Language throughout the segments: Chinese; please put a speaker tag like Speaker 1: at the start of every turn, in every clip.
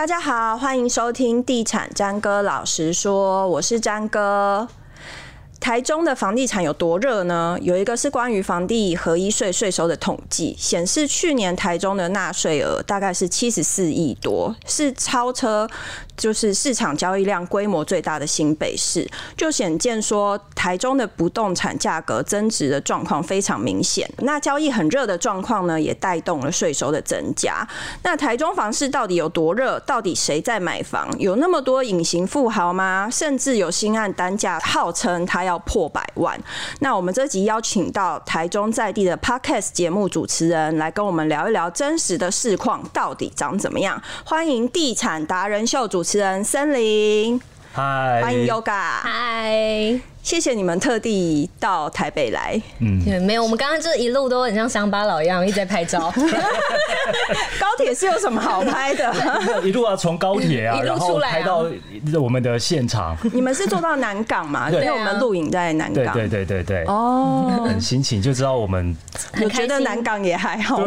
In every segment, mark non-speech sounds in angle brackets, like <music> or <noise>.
Speaker 1: 大家好，欢迎收听地产詹哥老实说，我是詹哥。台中的房地产有多热呢？有一个是关于房地合一税税收的统计，显示去年台中的纳税额大概是七十四亿多，是超车。就是市场交易量规模最大的新北市，就显见说台中的不动产价格增值的状况非常明显。那交易很热的状况呢，也带动了税收的增加。那台中房市到底有多热？到底谁在买房？有那么多隐形富豪吗？甚至有新案单价号称他要破百万。那我们这集邀请到台中在地的 Podcast 节目主持人来跟我们聊一聊真实的市况到底长怎么样。欢迎地产达人秀主持人。主持人森林，
Speaker 2: 嗨，
Speaker 1: 欢迎 Yoga，
Speaker 3: 嗨。
Speaker 1: 谢谢你们特地到台北来。
Speaker 3: 嗯，没有，我们刚刚就一路都很像乡巴佬一样，一直在拍照。<laughs>
Speaker 1: 高铁是有什么好拍的？<laughs>
Speaker 2: 一路要从高铁 <laughs> 啊，然后拍到我们的现场。
Speaker 1: 你们是坐到南港嘛？对，因为我们录影在南港。
Speaker 2: 对对对对
Speaker 1: 哦，
Speaker 2: 很心情就知道我们。
Speaker 1: 我觉得南港也还好。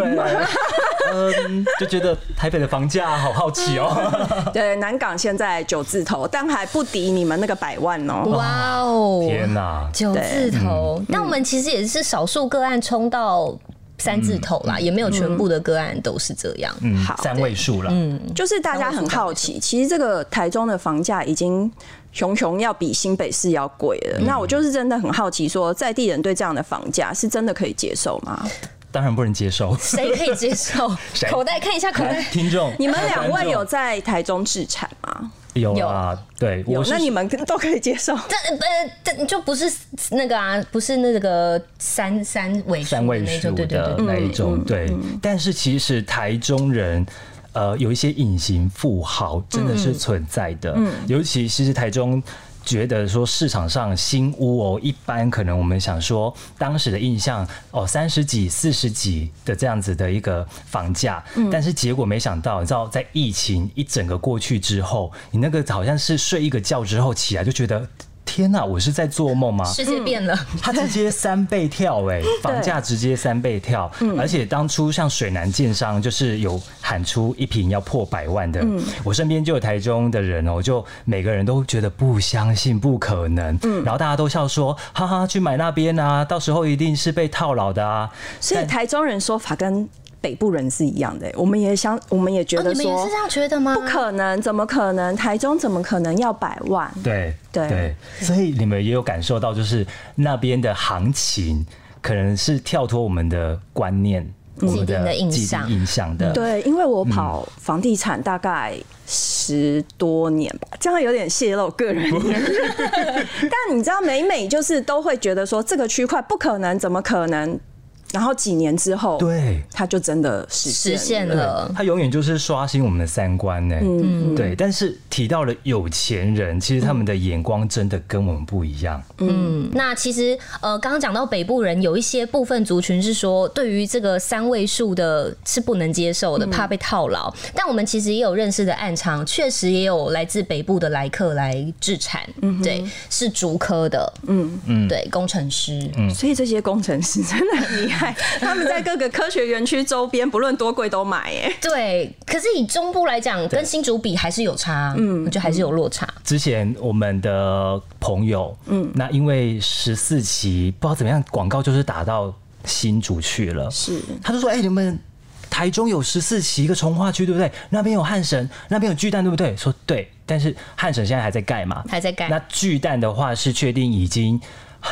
Speaker 2: 嗯，就觉得台北的房价好好奇哦。
Speaker 1: 对，南港现在九字头，但还不敌你们那个百万哦。
Speaker 3: 哇哦。
Speaker 2: 天呐，
Speaker 3: 九字头，但我们其实也是少数个案冲到三字头啦，也没有全部的个案都是这样。
Speaker 2: 嗯，好，三位数了。
Speaker 1: 嗯，就是大家很好奇，其实这个台中的房价已经熊熊要比新北市要贵了。那我就是真的很好奇，说在地人对这样的房价是真的可以接受吗？
Speaker 2: 当然不能接受。
Speaker 3: 谁可以接受？<laughs> 口袋看一下口袋。<laughs>
Speaker 2: 听众，
Speaker 1: 你们两位 <laughs> 有在台中置产吗？
Speaker 2: 有啊，对，
Speaker 1: 有，那你们 <laughs> 都可以接受。
Speaker 3: 这呃，这就不是那个啊，不是那个三三位
Speaker 2: 三位数的那一种，对。但是其实台中人，呃，有一些隐形富豪真的是存在的，尤其其实台中。觉得说市场上新屋哦，一般可能我们想说当时的印象哦，三十几、四十几的这样子的一个房价，但是结果没想到，你知道在疫情一整个过去之后，你那个好像是睡一个觉之后起来就觉得。天呐，我是在做梦吗？
Speaker 3: 世界变了，
Speaker 2: 它直接三倍跳哎，<laughs> 房价直接三倍跳，而且当初像水南建商就是有喊出一坪要破百万的，我身边就有台中的人哦，就每个人都觉得不相信，不可能，然后大家都笑说，哈哈，去买那边啊，到时候一定是被套牢的啊，
Speaker 1: 所以台中人说法跟。北部人是一样的，我们也想，我们也觉得说，
Speaker 3: 你们也是这样觉得吗？
Speaker 1: 不可能，怎么可能？台中怎么可能要百万？
Speaker 2: 对对对，所以你们也有感受到，就是那边的行情可能是跳脱我们的观念、我们的印象印象的。
Speaker 1: 对，因为我跑房地产大概十多年吧，这样有点泄露个人。<laughs> 但你知道，每每就是都会觉得说，这个区块不可能，怎么可能？然后几年之后，
Speaker 2: 对，
Speaker 1: 他就真的实现了。
Speaker 3: 实现了。
Speaker 2: 他永远就是刷新我们的三观呢。嗯，对。但是提到了有钱人，其实他们的眼光真的跟我们不一样。
Speaker 3: 嗯，那其实呃，刚刚讲到北部人有一些部分族群是说，对于这个三位数的是不能接受的，怕被套牢。但我们其实也有认识的暗场，确实也有来自北部的来客来置产。嗯，对，是竹科的。嗯嗯，对，工程师。嗯，
Speaker 1: 所以这些工程师真的很厉害。他们在各个科学园区周边，不论多贵都买。哎，<laughs>
Speaker 3: 对。可是以中部来讲，跟新竹比还是有差，嗯，我觉得还是有落差。
Speaker 2: 之前我们的朋友，嗯，那因为十四期不知道怎么样，广告就是打到新竹去了，
Speaker 1: 是。
Speaker 2: 他就说：“哎，你们台中有十四期一个从化区，对不对？那边有汉神，那边有巨蛋，对不对？”说对，但是汉神现在还在盖嘛，
Speaker 3: 还在盖。
Speaker 2: 那巨蛋的话是确定已经。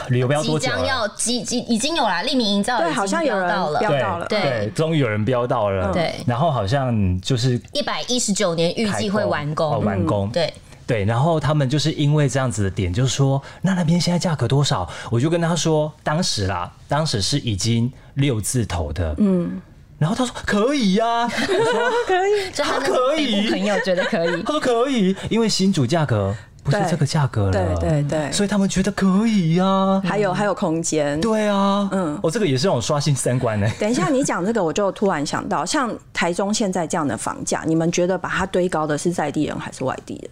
Speaker 2: 旅游标多久了？
Speaker 3: 即将要即即已经有了，利民营造
Speaker 1: 对，好像有人标到了，
Speaker 2: 对，终于有人标到了，
Speaker 3: 对。
Speaker 2: 然后好像就是
Speaker 3: 一百一十九年预计会完工，
Speaker 2: 完工，
Speaker 3: 对
Speaker 2: 对。然后他们就是因为这样子的点，就是说那那边现在价格多少？我就跟他说，当时啦，当时是已经六字头的，嗯。然后他说可以呀，我说 <laughs>
Speaker 1: 可以，
Speaker 3: 他可以，朋友觉得可以，<laughs>
Speaker 2: 他说可以，因为新主价格。不是这个价格了，
Speaker 1: 对对对，
Speaker 2: 所以他们觉得可以呀、啊，
Speaker 1: 还有还有空间，
Speaker 2: 对啊，嗯，我、哦、这个也是让我刷新三观。呢。<laughs>
Speaker 1: 等一下你讲这个，我就突然想到，像台中现在这样的房价，你们觉得把它堆高的是在地人还是外地人？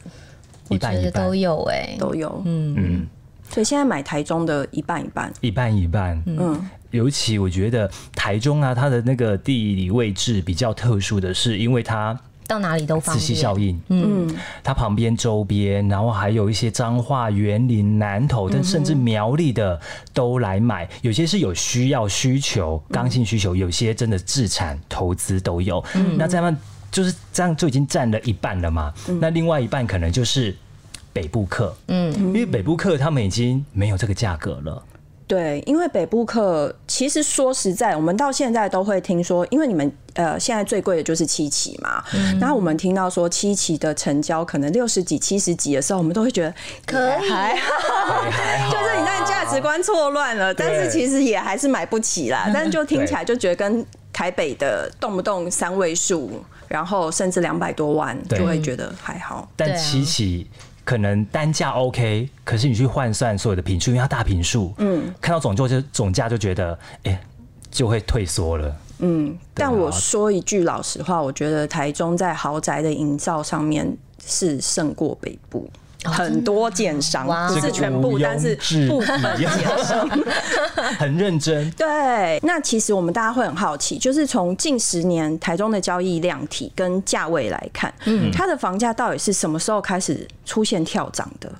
Speaker 3: 我觉得都有哎、欸，
Speaker 1: 都有，嗯。嗯。所以现在买台中的一半一半，
Speaker 2: 一半一半，嗯。尤其我觉得台中啊，它的那个地理位置比较特殊的是，因为它。
Speaker 3: 到哪里都方便。
Speaker 2: 磁吸效应，嗯，它旁边周边，然后还有一些彰化、园林、南投，但甚至苗栗的都来买。有些是有需要需求，刚性需求；有些真的自产投资都有。那这样就是这样就已经占了一半了嘛？那另外一半可能就是北部客，嗯，因为北部客他们已经没有这个价格了。
Speaker 1: 对，因为北部客其实说实在，我们到现在都会听说，因为你们呃现在最贵的就是七期嘛，嗯、然后我们听到说七期的成交可能六十几、七十几的时候，我们都会觉得 <laughs> 可以，还好，<laughs> 就是你那价值观错乱了，但是其实也还是买不起啦。但是就听起来就觉得跟台北的动不动三位数，然后甚至两百多万，就会觉得还好。
Speaker 2: 但七期。可能单价 OK，可是你去换算所有的平数，因为它大平数，嗯，看到总就就总价就觉得，哎、欸，就会退缩了。嗯，
Speaker 1: 但我说一句老实话，我觉得台中在豪宅的营造上面是胜过北部。很多建商不是全部，但是部分建商 <laughs>
Speaker 2: 很认真。
Speaker 1: 对，那其实我们大家会很好奇，就是从近十年台中的交易量体跟价位来看，嗯，它的房价到底是什么时候开始出现跳涨的？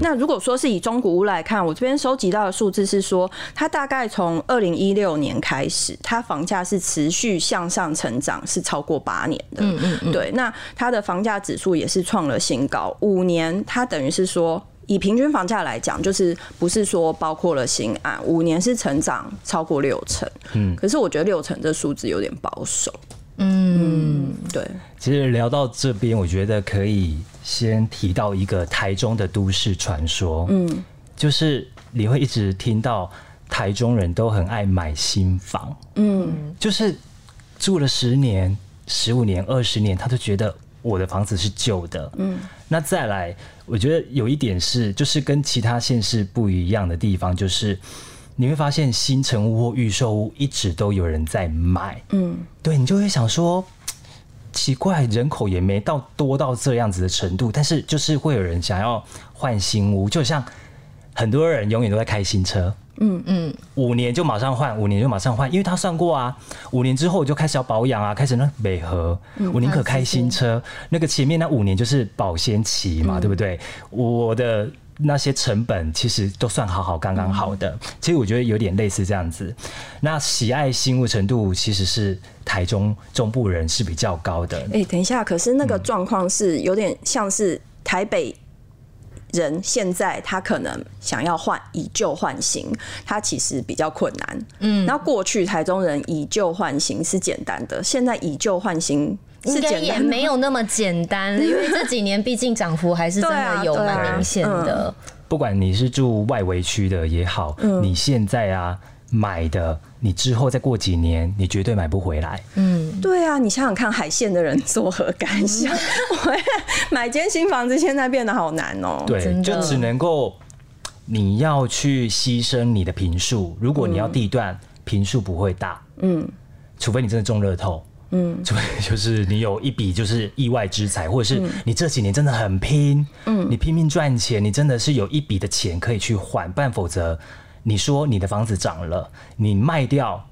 Speaker 1: 那如果说是以中古屋来看，我这边收集到的数字是说，它大概从二零一六年开始，它房价是持续向上成长，是超过八年的。嗯嗯嗯。对，那它的房价指数也是创了新高，五年它等于是说，以平均房价来讲，就是不是说包括了新案，五年是成长超过六成。嗯。可是我觉得六成这数字有点保守。嗯，对。
Speaker 2: 其实聊到这边，我觉得可以先提到一个台中的都市传说。嗯，就是你会一直听到台中人都很爱买新房。嗯，就是住了十年、十五年、二十年，他都觉得我的房子是旧的。嗯，那再来，我觉得有一点是，就是跟其他县市不一样的地方，就是。你会发现新城屋或预售屋一直都有人在买，嗯，对，你就会想说，奇怪，人口也没到多到这样子的程度，但是就是会有人想要换新屋，就像很多人永远都在开新车，嗯嗯，五年就马上换，五年就马上换，因为他算过啊，五年之后就开始要保养啊，开始呢美和，我宁可开新车，那个前面那五年就是保鲜期嘛，对不对？我的。那些成本其实都算好好刚刚好的，其实我觉得有点类似这样子。那喜爱新物程度其实是台中中部人是比较高的。
Speaker 1: 哎，等一下，可是那个状况是有点像是台北人现在他可能想要换以旧换新，他其实比较困难。嗯，然后过去台中人以旧换新是简单的，现在以旧换新。
Speaker 3: 应该也没有那么简单，因为这几年毕竟涨幅还是真的有蛮明显的。
Speaker 2: 不管你是住外围区的也好，你现在啊买的，你之后再过几年，你绝对买不回来。
Speaker 1: 嗯，对啊，你想想看，海线的人作何感想？<laughs> 我买间新房子现在变得好难哦。
Speaker 2: 对，就只能够你要去牺牲你的平数，如果你要地段，坪数不会大。嗯，除非你真的中乐透。嗯，除非 <laughs> 就是你有一笔就是意外之财，或者是你这几年真的很拼，嗯，你拼命赚钱，你真的是有一笔的钱可以去还，不然否则你说你的房子涨了，你卖掉。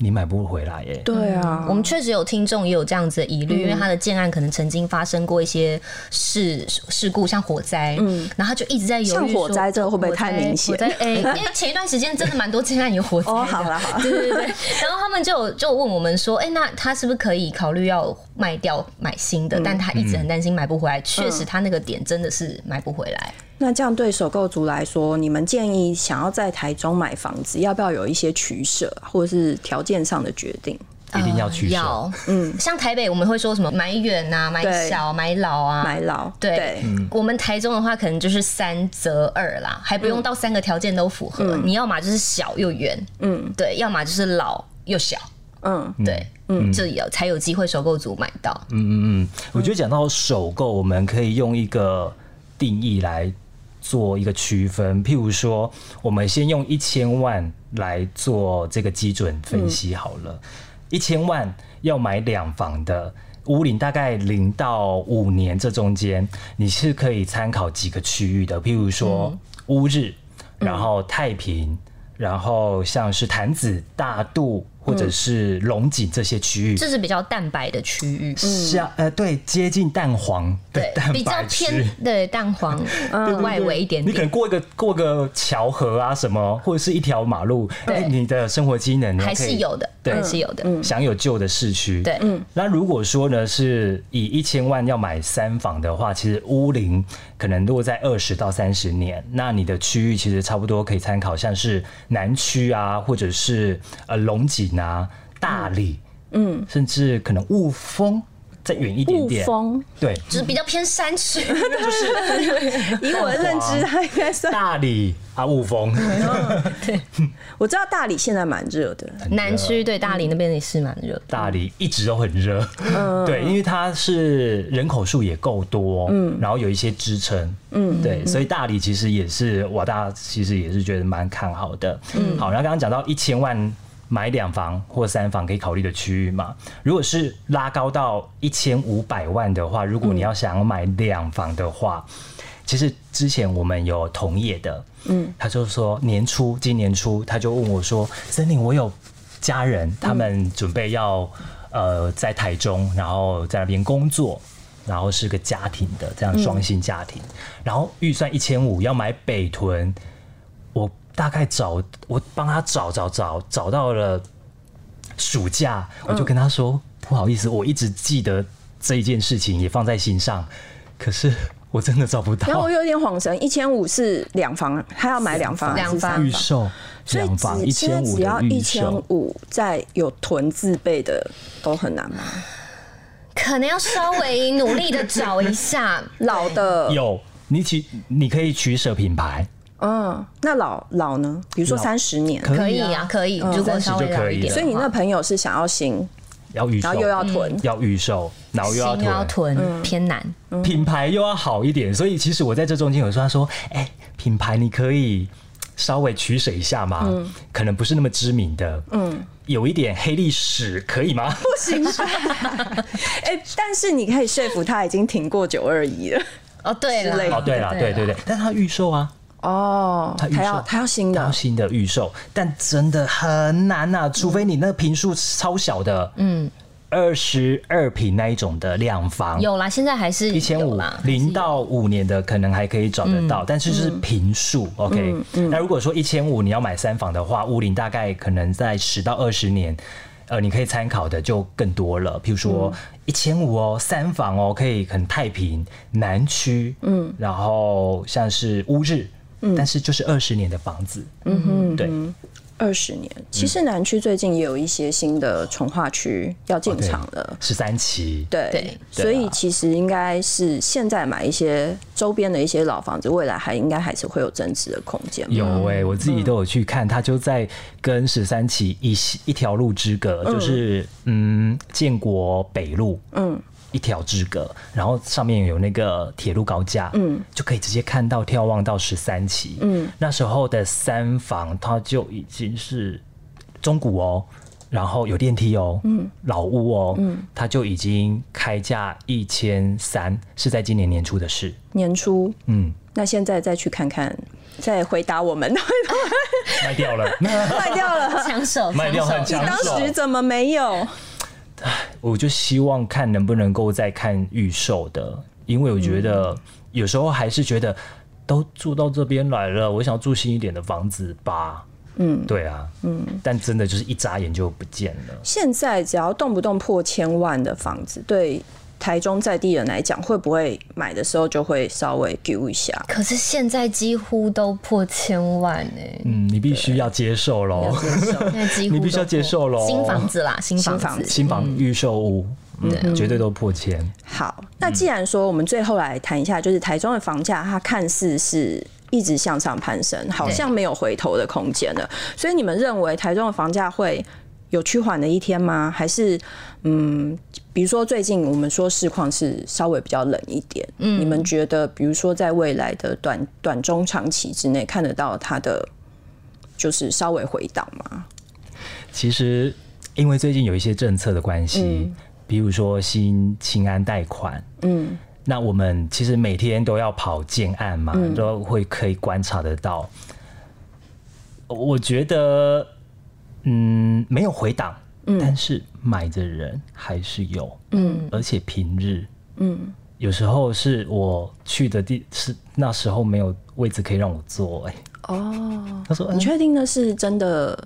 Speaker 2: 你买不回来耶？
Speaker 1: 对啊，
Speaker 3: 我们确实有听众也有这样子的疑虑，因为他的建案可能曾经发生过一些事事故，像火灾，嗯，然后他就一直在犹豫，
Speaker 1: 像火灾这个会不会太明显？
Speaker 3: 哎，因为前一段时间真的蛮多建案有火灾。<laughs>
Speaker 1: 哦，好了好了，
Speaker 3: 对对对。然后他们就就问我们说，哎，那他是不是可以考虑要卖掉买新的？但他一直很担心买不回来，确实他那个点真的是买不回来。
Speaker 1: 那这样对首购族来说，你们建议想要在台中买房子，要不要有一些取舍，或者是条件上的决定？
Speaker 2: 一定要取舍。
Speaker 3: 要，嗯，像台北我们会说什么买远啊，买小，买老啊，
Speaker 1: 买老。
Speaker 3: 对，我们台中的话，可能就是三择二啦，还不用到三个条件都符合。你要么就是小又远，嗯，对，要么就是老又小，嗯，对，嗯，这有才有机会首购族买到。
Speaker 2: 嗯嗯嗯，我觉得讲到首购，我们可以用一个定义来。做一个区分，譬如说，我们先用一千万来做这个基准分析好了。一千万要买两房的屋龄，大概零到五年这中间，你是可以参考几个区域的，譬如说乌日，然后太平，然后像是潭子、大肚。或者是龙井这些区域，
Speaker 3: 这是比较蛋白的区域，
Speaker 2: 是啊，呃，对，接近蛋黄的蛋白，
Speaker 3: 比较偏对蛋黄外围一点点。
Speaker 2: 你可能过一个过个桥河啊什么，或者是一条马路，哎，你的生活机能
Speaker 3: 还是有的，对，还是有的，
Speaker 2: 享有旧的市区。
Speaker 3: 对，嗯。
Speaker 2: 那如果说呢，是以一千万要买三房的话，其实屋龄可能落在二十到三十年，那你的区域其实差不多可以参考，像是南区啊，或者是呃龙井啊。大理，嗯，甚至可能雾峰再远一点点，雾
Speaker 1: 峰。
Speaker 2: 对，
Speaker 3: 就是比较偏山区，<laughs>
Speaker 2: 就是。
Speaker 1: 以我的认知，它应该算
Speaker 2: 大理啊，雾峰。
Speaker 3: 对，
Speaker 1: 我知道大理现在蛮热的，
Speaker 3: 南区对大理那边也是蛮热，
Speaker 2: 大理一直都很热，对，因为它是人口数也够多，嗯，然后有一些支撑，嗯，对，所以大理其实也是我大家其实也是觉得蛮看好的，嗯，好，然后刚刚讲到一千万。买两房或三房可以考虑的区域嘛？如果是拉高到一千五百万的话，如果你要想买两房的话，嗯、其实之前我们有同业的，嗯，他就说年初今年初他就问我说：“森林，我有家人，他们准备要呃在台中，然后在那边工作，然后是个家庭的这样双薪家庭，嗯、然后预算一千五要买北屯，我。”大概找我帮他找找找找到了暑假，我就跟他说、嗯、不好意思，我一直记得这一件事情也放在心上，可是我真的找不到。<laughs>
Speaker 1: 然后我有点恍神，一千五是两房，他要买两房，
Speaker 3: 两房
Speaker 2: 预售，两房一千五，只要一千五，
Speaker 1: 在有囤自备的都很难吗？
Speaker 3: 可能要稍微努力的找一下 <laughs>
Speaker 1: 老的，
Speaker 2: 有你取你可以取舍品牌。
Speaker 1: 嗯，那老老呢？比如说三十年
Speaker 3: 可以啊，可以，如果稍微老一点。
Speaker 1: 所以你那朋友是想要新，
Speaker 2: 要预售，
Speaker 1: 然后又要囤，
Speaker 2: 要预售，然后又要
Speaker 3: 囤，偏难。
Speaker 2: 品牌又要好一点，所以其实我在这中间有说，他说，哎，品牌你可以稍微取舍一下嘛？可能不是那么知名的，嗯，有一点黑历史，可以吗？
Speaker 1: 不行，哎，但是你可以说服他已经停过九二一了。哦，
Speaker 3: 对了，
Speaker 2: 哦，对了，对对对，但他预售啊。
Speaker 1: 哦，他要他要新的，
Speaker 2: 要新的预售，但真的很难呐，除非你那个坪数超小的，嗯，二十二坪那一种的两房，
Speaker 3: 有啦，现在还是
Speaker 2: 一千五，零到五年的可能还可以找得到，但是是平数，OK，那如果说一千五你要买三房的话，屋龄大概可能在十到二十年，呃，你可以参考的就更多了，譬如说一千五哦，三房哦，可以很太平南区，嗯，然后像是乌日。但是就是二十年的房子，嗯哼，对，
Speaker 1: 二十年。其实南区最近也有一些新的从化区要进场了，
Speaker 2: 十三期，
Speaker 1: 对对，所以其实应该是现在买一些周边的一些老房子，未来还应该还是会有增值的空间。
Speaker 2: 有哎、欸，我自己都有去看，它就在跟十三期一一条路之隔，就是嗯，建国北路，嗯。一条之隔，然后上面有那个铁路高架，嗯，就可以直接看到眺望到十三期，嗯，那时候的三房它就已经是中古哦，然后有电梯哦，嗯，老屋哦，嗯，它就已经开价一千三，是在今年年初的事，
Speaker 1: 年初，嗯，那现在再去看看，再回答我们，<laughs>
Speaker 2: 卖掉了，<laughs>
Speaker 1: 卖掉了，<laughs>
Speaker 3: 抢手，
Speaker 2: 卖掉很抢手，
Speaker 1: 当时怎么没有？
Speaker 2: 我就希望看能不能够再看预售的，因为我觉得有时候还是觉得都住到这边来了，我想要住新一点的房子吧。嗯，对啊，嗯，但真的就是一眨眼就不见了。
Speaker 1: 现在只要动不动破千万的房子，对。台中在地人来讲，会不会买的时候就会稍微丢一下？
Speaker 3: 可是现在几乎都破千万呢。
Speaker 2: 嗯，你必须要接受喽。<laughs>
Speaker 3: 现在几乎
Speaker 2: 你必须要接受喽。
Speaker 3: 新房子啦，新房子，
Speaker 2: 新房预售屋，嗯，绝对都破千。
Speaker 1: 好，那既然说我们最后来谈一下，就是台中的房价，它看似是一直向上攀升，好像没有回头的空间了。所以你们认为台中的房价会有趋缓的一天吗？还是嗯，比如说最近我们说市况是稍微比较冷一点，嗯，你们觉得比如说在未来的短短中长期之内看得到它的就是稍微回档吗？
Speaker 2: 其实因为最近有一些政策的关系，嗯，比如说新清安贷款，嗯，那我们其实每天都要跑建案嘛，嗯，都会可以观察得到。我觉得。嗯，没有回档，嗯，但是买的人还是有，嗯，而且平日，嗯，有时候是我去的地是那时候没有位置可以让我坐，哎，
Speaker 1: 哦，他说你确定那是真的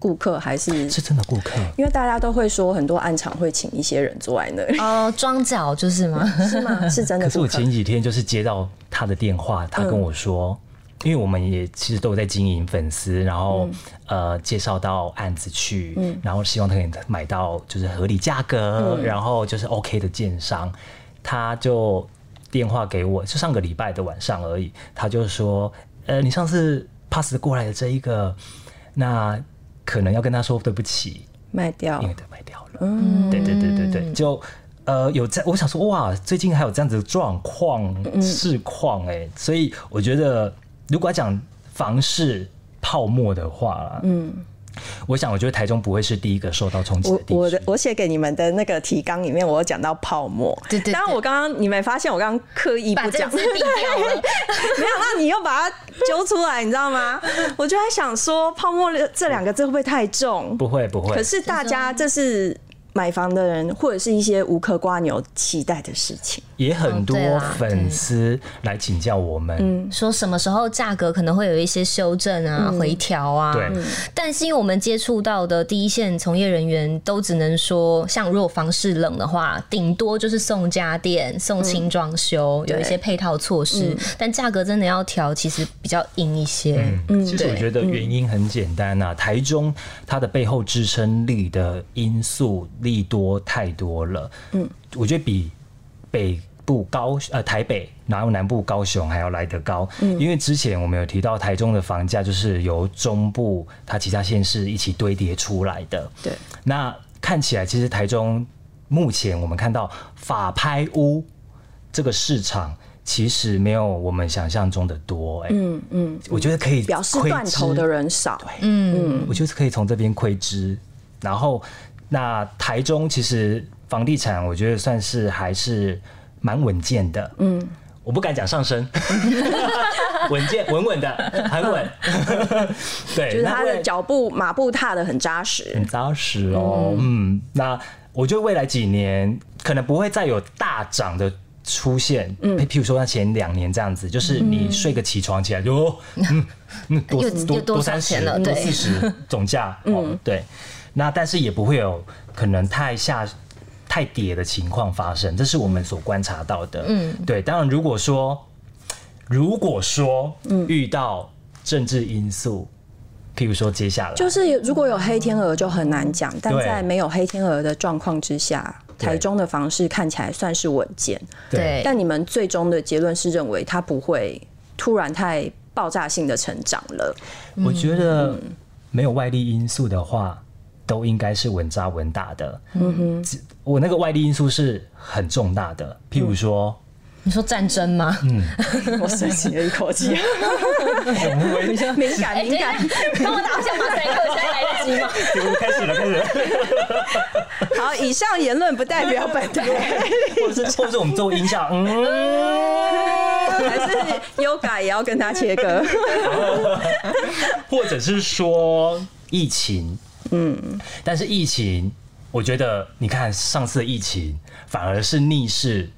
Speaker 1: 顾客还是
Speaker 2: 是真的顾客？
Speaker 1: 因为大家都会说很多暗场会请一些人坐在那里，
Speaker 3: 哦，装脚就是吗？<laughs>
Speaker 1: 是吗？是真的。
Speaker 2: 可是我前几天就是接到他的电话，他跟我说。因为我们也其实都有在经营粉丝，然后、嗯、呃介绍到案子去，嗯、然后希望他可以买到就是合理价格，嗯、然后就是 OK 的建商，他就电话给我，就上个礼拜的晚上而已，他就说，呃，你上次 pass 过来的这一个，那可能要跟他说对不起，
Speaker 1: 卖掉，
Speaker 2: 因为他卖掉了，嗯，对对对对对，就呃有在，我想说哇，最近还有这样子的状况市况哎，所以我觉得。如果要讲房市泡沫的话，嗯，我想我觉得台中不会是第一个受到冲击的地区。
Speaker 1: 我我我写给你们的那个提纲里面，我有讲到泡沫。
Speaker 3: 对对。
Speaker 1: 当然，我刚刚你没发现我刚刚刻意不讲，对，<laughs> 没有，那你又把它揪出来，你知道吗？<laughs> 我就在想说，泡沫这两个字会不会太重？
Speaker 2: 不会不会。
Speaker 1: 可是大家这是。买房的人或者是一些无可瓜牛期待的事情，
Speaker 2: 也很多粉丝来请教我们，
Speaker 3: 嗯，说什么时候价格可能会有一些修正啊、回调啊。对，但是因为我们接触到的第一线从业人员都只能说，像如果房市冷的话，顶多就是送家电、送轻装修，有一些配套措施。但价格真的要调，其实比较硬一些。
Speaker 2: 嗯，其实我觉得原因很简单呐，台中它的背后支撑力的因素。利多太多了，嗯，我觉得比北部高呃台北，然后南部高雄还要来得高，嗯，因为之前我们有提到台中的房价就是由中部它其他县市一起堆叠出来的，
Speaker 1: 对，
Speaker 2: 那看起来其实台中目前我们看到法拍屋这个市场其实没有我们想象中的多，欸，嗯嗯，我觉得可以
Speaker 1: 表示断头的人少，
Speaker 2: 对，嗯，我觉得可以从这边窥知，然后。那台中其实房地产，我觉得算是还是蛮稳健的。嗯，我不敢讲上升，<laughs> 稳健稳稳的，很稳。<laughs> 对，
Speaker 1: 就是他的脚步马步踏的很扎实，
Speaker 2: 很扎实哦。嗯，嗯，那我觉得未来几年可能不会再有大涨的出现。嗯，譬如说，像前两年这样子，就是你睡个起床起来就嗯嗯多多多三十，多四十总价。嗯，对。那但是也不会有可能太下太跌的情况发生，这是我们所观察到的。嗯，对。当然，如果说如果说遇到政治因素，譬如说接下来
Speaker 1: 就是如果有黑天鹅就很难讲，但在没有黑天鹅的状况之下，台中的房市看起来算是稳健。对。但你们最终的结论是认为它不会突然太爆炸性的成长了？
Speaker 2: 我觉得没有外力因素的话。都应该是稳扎稳打的。嗯哼，我那个外力因素是很重大的，譬如说，
Speaker 3: 你说战争吗？嗯，<laughs>
Speaker 1: 我深吸了一口气。敏感敏感，
Speaker 3: 帮我打一下马赛克，现在来得及吗？
Speaker 2: 开始了，开始了。
Speaker 1: 好，以上言论不代表本台，<laughs>
Speaker 2: 或者或者我们做音效，嗯，<laughs>
Speaker 1: 还是 Yoga 也要跟他切割，
Speaker 2: 或者是说疫情。嗯，但是疫情，我觉得你看上次的疫情反而是逆势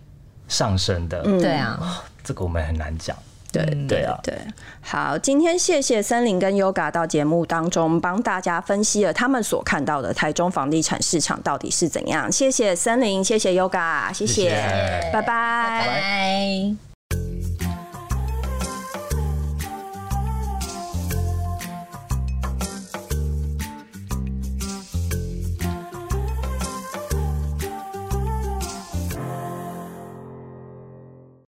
Speaker 2: 上升的。
Speaker 3: 嗯，对啊，
Speaker 2: 这个我们很难讲。
Speaker 1: 对对啊，对。好，今天谢谢森林跟 Yoga 到节目当中帮大家分析了他们所看到的台中房地产市场到底是怎样。谢谢森林，谢谢 Yoga，谢谢，谢谢拜拜，
Speaker 3: 拜拜。